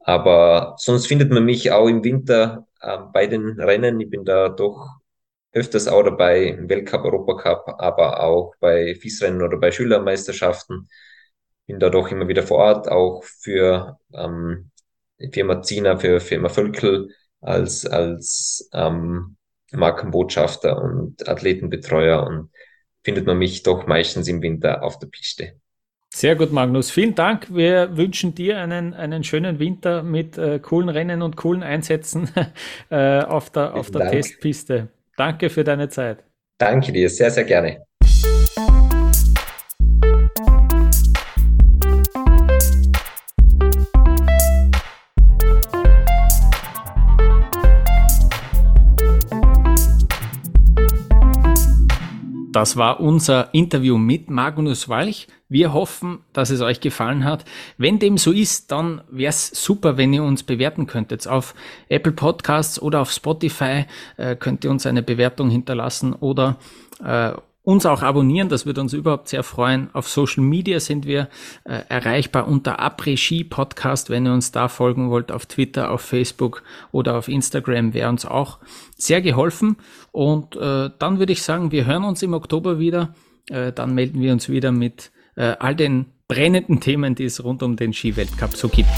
Aber sonst findet man mich auch im Winter äh, bei den Rennen. Ich bin da doch öfters auch dabei, im Weltcup, Europacup, aber auch bei FIS-Rennen oder bei Schülermeisterschaften. Bin da doch immer wieder vor Ort, auch für ähm, Firma Zina, für Firma Völkel als, als ähm, Markenbotschafter und Athletenbetreuer und findet man mich doch meistens im Winter auf der Piste. Sehr gut, Magnus. Vielen Dank. Wir wünschen dir einen, einen schönen Winter mit äh, coolen Rennen und coolen Einsätzen äh, auf der, auf der Testpiste. Danke für deine Zeit. Danke dir, sehr, sehr gerne. Das war unser Interview mit Magnus Walch. Wir hoffen, dass es euch gefallen hat. Wenn dem so ist, dann wäre es super, wenn ihr uns bewerten könntet. Auf Apple Podcasts oder auf Spotify äh, könnt ihr uns eine Bewertung hinterlassen oder äh, uns auch abonnieren, das würde uns überhaupt sehr freuen. Auf Social Media sind wir äh, erreichbar unter Après-Ski Podcast, wenn ihr uns da folgen wollt, auf Twitter, auf Facebook oder auf Instagram wäre uns auch sehr geholfen. Und äh, dann würde ich sagen, wir hören uns im Oktober wieder. Äh, dann melden wir uns wieder mit äh, all den brennenden Themen, die es rund um den Skiweltcup so gibt.